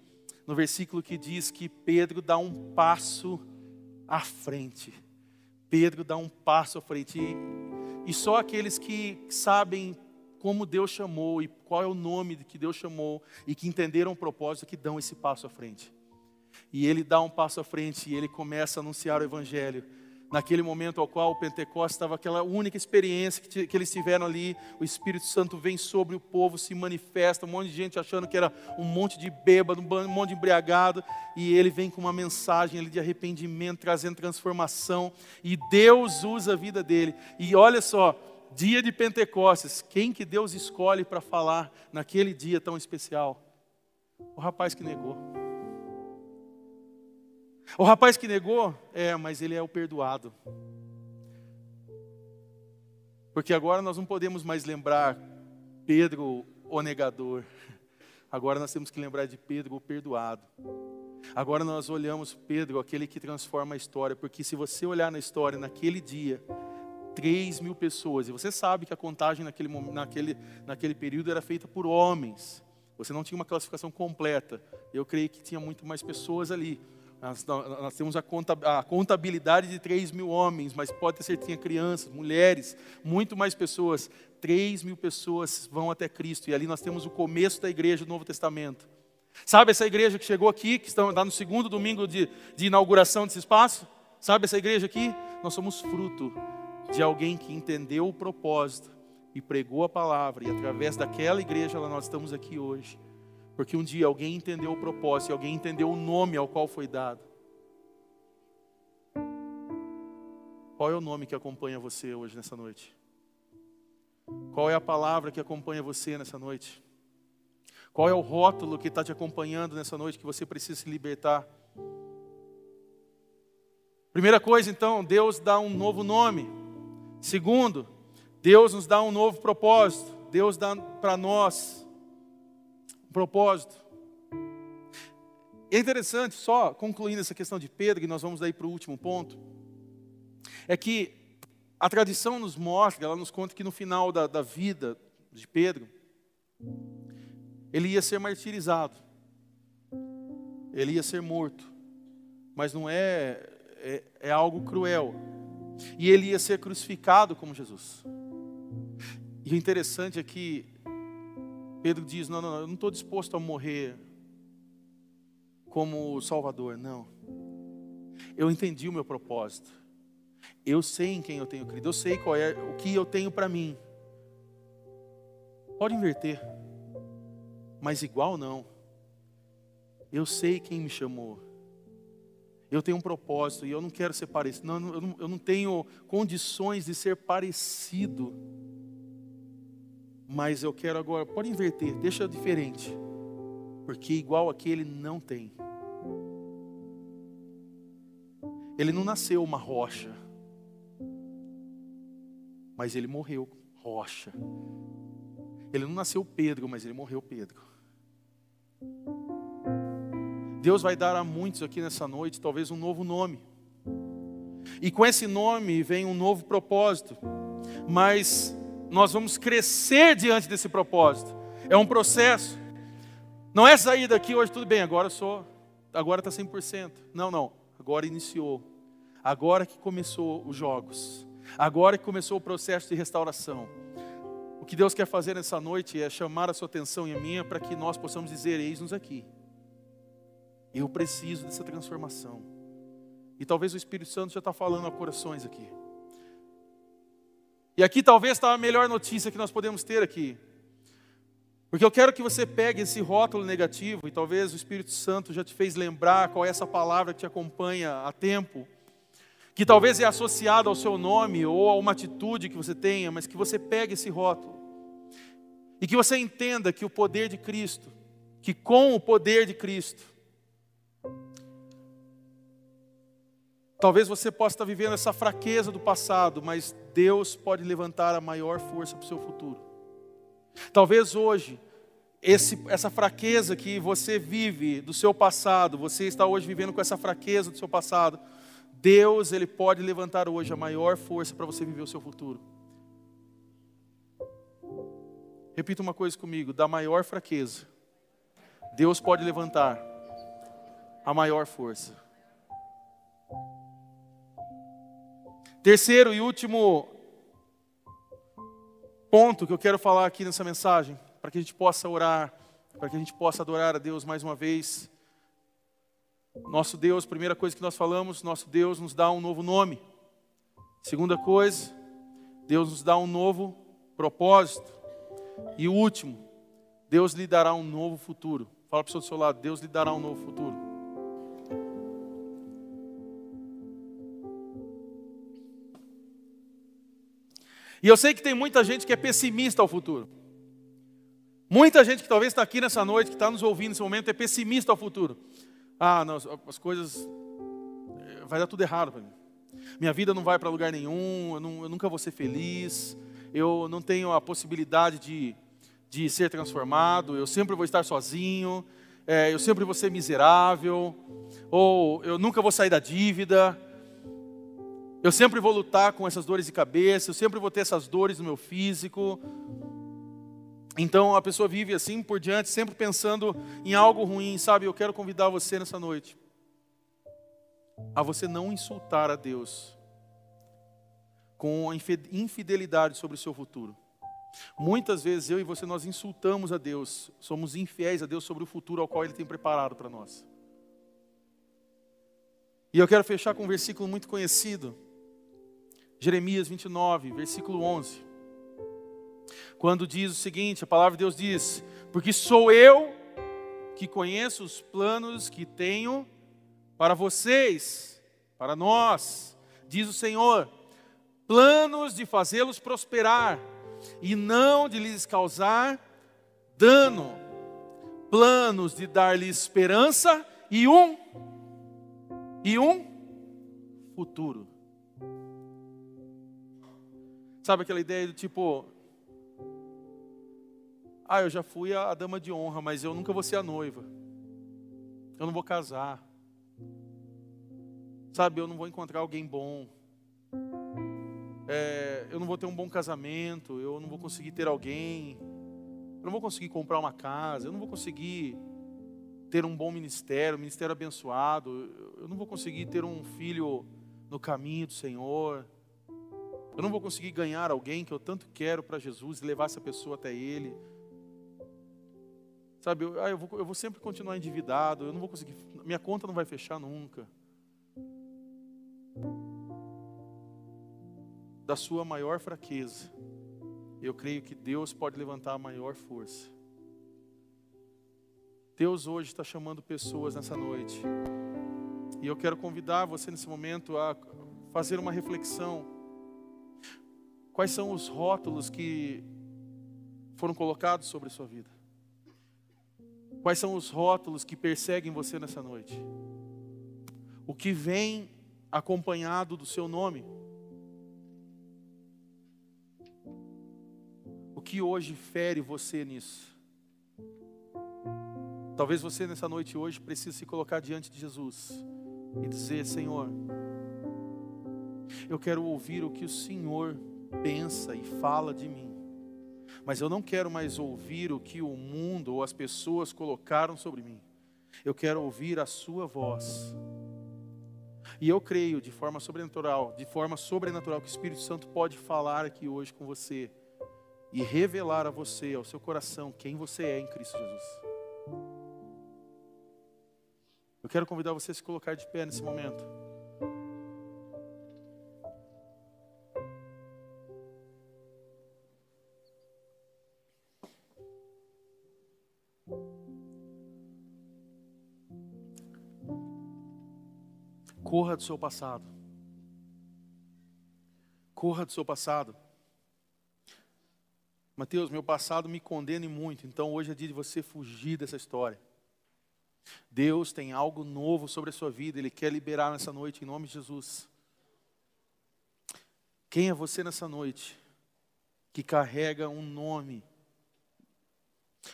no versículo que diz que Pedro dá um passo à frente. Pedro dá um passo à frente. E e só aqueles que sabem como Deus chamou e qual é o nome que Deus chamou e que entenderam o propósito que dão esse passo à frente. E ele dá um passo à frente e ele começa a anunciar o evangelho naquele momento ao qual o Pentecostes estava aquela única experiência que, que, eles tiveram ali, o Espírito Santo vem sobre o povo, se manifesta, um monte de gente achando que era um monte de bêbado, um monte de embriagado, e ele vem com uma mensagem ali de arrependimento, trazendo transformação, e Deus usa a vida dele. E olha só, dia de Pentecostes, quem que Deus escolhe para falar naquele dia tão especial? O rapaz que negou. O rapaz que negou, é, mas ele é o perdoado. Porque agora nós não podemos mais lembrar Pedro, o negador. Agora nós temos que lembrar de Pedro, o perdoado. Agora nós olhamos Pedro, aquele que transforma a história, porque se você olhar na história, naquele dia, 3 mil pessoas, e você sabe que a contagem naquele, naquele, naquele período era feita por homens, você não tinha uma classificação completa, eu creio que tinha muito mais pessoas ali, nós, nós temos a contabilidade de 3 mil homens, mas pode ter certeza tinha crianças, mulheres, muito mais pessoas. 3 mil pessoas vão até Cristo. E ali nós temos o começo da igreja do Novo Testamento. Sabe essa igreja que chegou aqui, que está no segundo domingo de, de inauguração desse espaço? Sabe essa igreja aqui? Nós somos fruto de alguém que entendeu o propósito e pregou a palavra. E através daquela igreja nós estamos aqui hoje. Porque um dia alguém entendeu o propósito, alguém entendeu o nome ao qual foi dado. Qual é o nome que acompanha você hoje nessa noite? Qual é a palavra que acompanha você nessa noite? Qual é o rótulo que está te acompanhando nessa noite que você precisa se libertar? Primeira coisa, então, Deus dá um novo nome. Segundo, Deus nos dá um novo propósito. Deus dá para nós propósito. É interessante, só concluindo essa questão de Pedro, e nós vamos daí para o último ponto, é que a tradição nos mostra, ela nos conta que no final da, da vida de Pedro, ele ia ser martirizado, ele ia ser morto, mas não é, é, é algo cruel, e ele ia ser crucificado como Jesus. E o interessante é que Pedro diz: Não, não, eu não estou disposto a morrer como Salvador, não. Eu entendi o meu propósito. Eu sei em quem eu tenho crido. Eu sei qual é o que eu tenho para mim. Pode inverter, mas igual não. Eu sei quem me chamou. Eu tenho um propósito e eu não quero ser parecido. Não, eu, não, eu não tenho condições de ser parecido mas eu quero agora, pode inverter, deixa diferente. Porque igual aquele não tem. Ele não nasceu uma rocha. Mas ele morreu rocha. Ele não nasceu Pedro, mas ele morreu Pedro. Deus vai dar a muitos aqui nessa noite, talvez um novo nome. E com esse nome vem um novo propósito. Mas nós vamos crescer diante desse propósito. É um processo. Não é sair daqui hoje, tudo bem, agora sou, agora está 100%. Não, não, agora iniciou. Agora que começou os jogos. Agora que começou o processo de restauração. O que Deus quer fazer nessa noite é chamar a sua atenção e a minha para que nós possamos dizer: Eis-nos aqui. Eu preciso dessa transformação. E talvez o Espírito Santo já está falando a corações aqui. E aqui talvez está a melhor notícia que nós podemos ter aqui. Porque eu quero que você pegue esse rótulo negativo, e talvez o Espírito Santo já te fez lembrar qual é essa palavra que te acompanha há tempo, que talvez é associada ao seu nome ou a uma atitude que você tenha, mas que você pegue esse rótulo. E que você entenda que o poder de Cristo, que com o poder de Cristo, Talvez você possa estar vivendo essa fraqueza do passado, mas Deus pode levantar a maior força para o seu futuro. Talvez hoje, esse, essa fraqueza que você vive do seu passado, você está hoje vivendo com essa fraqueza do seu passado, Deus ele pode levantar hoje a maior força para você viver o seu futuro. Repita uma coisa comigo: da maior fraqueza, Deus pode levantar a maior força. Terceiro e último ponto que eu quero falar aqui nessa mensagem, para que a gente possa orar, para que a gente possa adorar a Deus mais uma vez. Nosso Deus, primeira coisa que nós falamos, nosso Deus nos dá um novo nome. Segunda coisa, Deus nos dá um novo propósito. E o último, Deus lhe dará um novo futuro. Fala para o seu do seu lado, Deus lhe dará um novo futuro. E eu sei que tem muita gente que é pessimista ao futuro. Muita gente que talvez está aqui nessa noite, que está nos ouvindo nesse momento, é pessimista ao futuro. Ah, não, as coisas. Eh, vai dar tudo errado para mim. Minha vida não vai para lugar nenhum, eu, não, eu, nunca vou ser feliz, eu não tenho a possibilidade de, de ser transformado, eu sempre vou estar sozinho, é, eu sempre vou ser miserável, ou eu nunca vou sair da dívida. Eu sempre vou lutar com essas dores de cabeça, eu sempre vou ter essas dores no meu físico. Então a pessoa vive assim por diante, sempre pensando em algo ruim, sabe? Eu quero convidar você nessa noite a você não insultar a Deus com a infidelidade sobre o seu futuro. Muitas vezes eu e você nós insultamos a Deus, somos infiéis a Deus sobre o futuro ao qual Ele tem preparado para nós. E eu quero fechar com um versículo muito conhecido, Jeremias 29, versículo 11. Quando diz o seguinte: a palavra de Deus diz: Porque sou eu que conheço os planos que tenho para vocês, para nós, diz o Senhor, planos de fazê-los prosperar e não de lhes causar dano, planos de dar-lhes esperança e um e um futuro. Sabe aquela ideia do tipo, ah, eu já fui a, dama de honra, mas eu nunca vou ser a noiva. Eu não vou casar. Sabe, eu não vou encontrar alguém bom. É, eu não vou ter um bom casamento. Eu não vou conseguir ter alguém. Eu não vou conseguir comprar uma casa. Eu não vou conseguir ter um bom ministério, um ministério abençoado. Eu não vou conseguir ter um filho no caminho do Senhor. Eu não vou conseguir ganhar alguém que eu tanto quero para Jesus e levar essa pessoa até Ele. Sabe, eu, ah, eu, vou, eu vou sempre continuar endividado, eu não vou conseguir, minha conta não vai fechar nunca. Da sua maior fraqueza, eu creio que Deus pode levantar a maior força. Deus hoje está chamando pessoas nessa noite. E eu quero convidar você nesse momento a fazer uma reflexão Quais são os rótulos que foram colocados sobre a sua vida? Quais são os rótulos que perseguem você nessa noite? O que vem acompanhado do seu nome? O que hoje fere você nisso? Talvez você nessa noite hoje precise se colocar diante de Jesus e dizer: Senhor, eu quero ouvir o que o Senhor pensa e fala de mim. Mas eu não quero mais ouvir o que o mundo ou as pessoas colocaram sobre mim. Eu quero ouvir a sua voz. E eu creio de forma sobrenatural, de forma sobrenatural que o Espírito Santo pode falar aqui hoje com você e revelar a você, ao seu coração, quem você é em Cristo Jesus. Eu quero convidar você a se colocar de pé nesse momento. Corra do seu passado. Corra do seu passado. Mateus, meu passado me condena muito, então hoje é dia de você fugir dessa história. Deus tem algo novo sobre a sua vida, Ele quer liberar nessa noite, em nome de Jesus. Quem é você nessa noite que carrega um nome,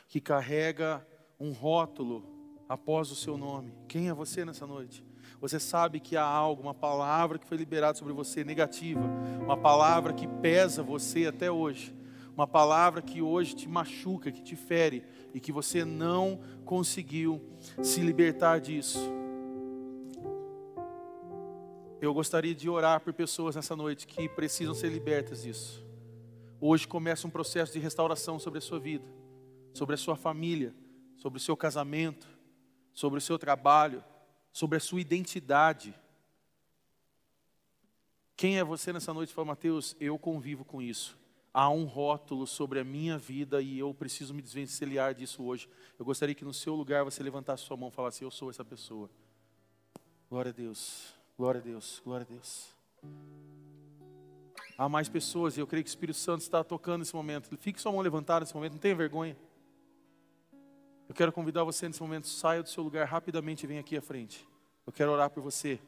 que carrega um rótulo após o seu nome? Quem é você nessa noite? Você sabe que há algo, uma palavra que foi liberada sobre você negativa, uma palavra que pesa você até hoje, uma palavra que hoje te machuca, que te fere e que você não conseguiu se libertar disso. Eu gostaria de orar por pessoas nessa noite que precisam ser libertas disso. Hoje começa um processo de restauração sobre a sua vida, sobre a sua família, sobre o seu casamento, sobre o seu trabalho sobre a sua identidade. Quem é você nessa noite? Fala, Mateus, eu convivo com isso. Há um rótulo sobre a minha vida e eu preciso me desvencilhar disso hoje. Eu gostaria que no seu lugar você levantasse sua mão e falasse: Eu sou essa pessoa. Glória a Deus, glória a Deus, glória a Deus. Há mais pessoas e eu creio que o Espírito Santo está tocando nesse momento. Fique sua mão levantada nesse momento, não tenha vergonha. Eu quero convidar você nesse momento, saia do seu lugar rapidamente e venha aqui à frente. Eu quero orar por você.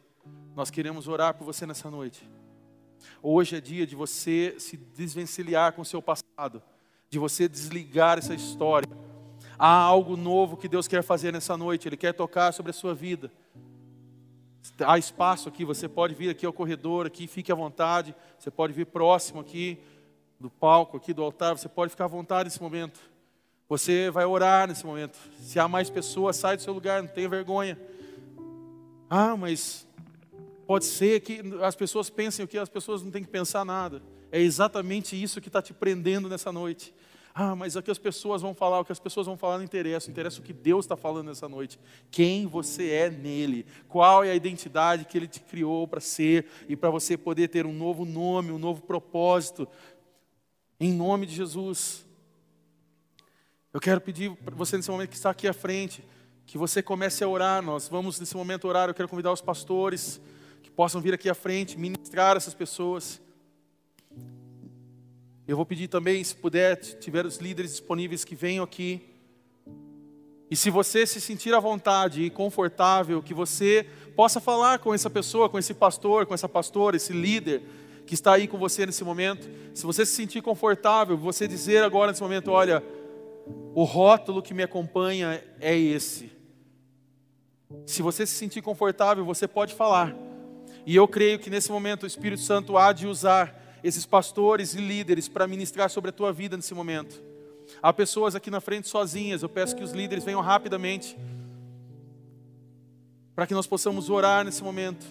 Nós queremos orar por você nessa noite. Hoje é dia de você se desvencilhar com o seu passado, de você desligar essa história. Há algo novo que Deus quer fazer nessa noite, Ele quer tocar sobre a sua vida. Há espaço aqui, você pode vir aqui ao corredor, aqui, fique à vontade. Você pode vir próximo aqui do palco, aqui do altar, você pode ficar à vontade nesse momento. Você vai orar nesse momento. Se há mais pessoas, sai do seu lugar, não tenha vergonha. Ah, mas pode ser que as pessoas pensem o que as pessoas não têm que pensar nada. É exatamente isso que está te prendendo nessa noite. Ah, mas o que as pessoas vão falar, o que as pessoas vão falar não interessa, interessa o que Deus está falando nessa noite. Quem você é nele, qual é a identidade que Ele te criou para ser e para você poder ter um novo nome, um novo propósito, em nome de Jesus. Eu quero pedir para você nesse momento que está aqui à frente, que você comece a orar. Nós vamos nesse momento orar. Eu quero convidar os pastores que possam vir aqui à frente, ministrar essas pessoas. Eu vou pedir também, se puder, tiver os líderes disponíveis que venham aqui. E se você se sentir à vontade e confortável, que você possa falar com essa pessoa, com esse pastor, com essa pastora, esse líder que está aí com você nesse momento. Se você se sentir confortável, você dizer agora nesse momento: olha, o rótulo que me acompanha é esse. Se você se sentir confortável, você pode falar. E eu creio que nesse momento o Espírito Santo há de usar esses pastores e líderes para ministrar sobre a tua vida nesse momento. Há pessoas aqui na frente sozinhas, eu peço que os líderes venham rapidamente, para que nós possamos orar nesse momento.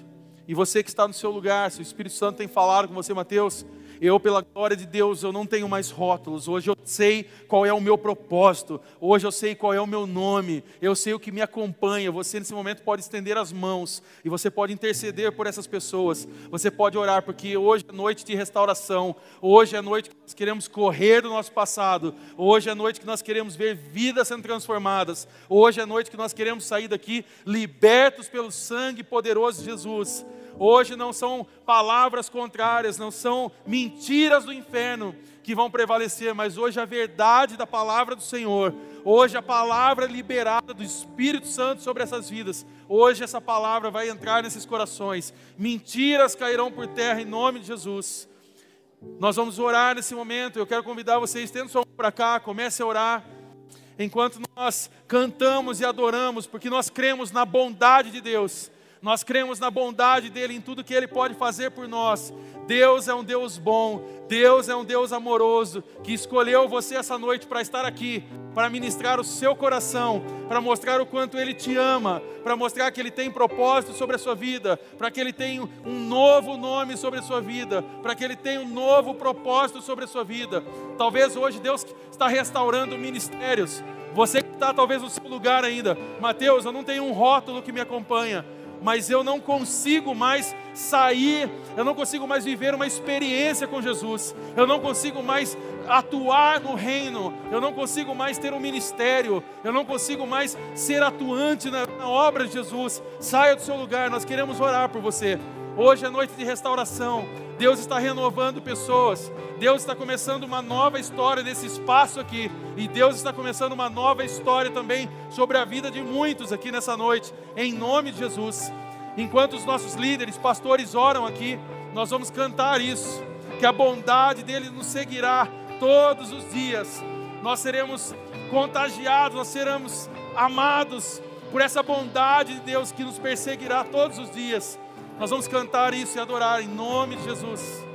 E você que está no seu lugar, se o Espírito Santo tem falado com você, Mateus, eu, pela glória de Deus, eu não tenho mais rótulos. Hoje eu sei qual é o meu propósito. Hoje eu sei qual é o meu nome. Eu sei o que me acompanha. Você, nesse momento, pode estender as mãos e você pode interceder por essas pessoas. Você pode orar, porque hoje é noite de restauração. Hoje é noite que nós queremos correr do nosso passado. Hoje é noite que nós queremos ver vidas sendo transformadas. Hoje é noite que nós queremos sair daqui libertos pelo sangue poderoso de Jesus. Hoje não são palavras contrárias, não são mentiras do inferno que vão prevalecer, mas hoje a verdade da palavra do Senhor, hoje a palavra liberada do Espírito Santo sobre essas vidas, hoje essa palavra vai entrar nesses corações. Mentiras cairão por terra em nome de Jesus. Nós vamos orar nesse momento. Eu quero convidar vocês, estendo sua mão para cá, comece a orar. Enquanto nós cantamos e adoramos, porque nós cremos na bondade de Deus nós cremos na bondade dEle, em tudo que Ele pode fazer por nós. Deus é um Deus bom, Deus é um Deus amoroso, que escolheu você essa noite para estar aqui, para ministrar o seu coração, para mostrar o quanto Ele te ama, para mostrar que Ele tem propósito sobre a sua vida, para que Ele tenha um novo nome sobre a sua vida, para que Ele tenha um novo propósito sobre a sua vida. Talvez hoje Deus está restaurando ministérios. Você que está talvez no seu lugar ainda, Mateus, eu não tenho um rótulo que me acompanha mas eu não consigo mais sair, eu não consigo mais viver uma experiência com Jesus, eu não consigo mais atuar no reino, eu não consigo mais ter um ministério, eu não consigo mais ser atuante na, obra de Jesus. Saia do seu lugar, nós queremos orar por você. Hoje é noite de restauração. Deus está renovando pessoas. Deus está começando uma nova história nesse espaço aqui. E Deus está começando uma nova história também sobre a vida de muitos aqui nessa noite. Em nome de Jesus. Enquanto os nossos líderes, pastores oram aqui, nós vamos cantar isso. Que a bondade dele nos seguirá todos os dias. Nós seremos contagiados, nós seremos amados por essa bondade de Deus que nos perseguirá todos os dias. Nós vamos cantar isso e adorar em nome de Jesus.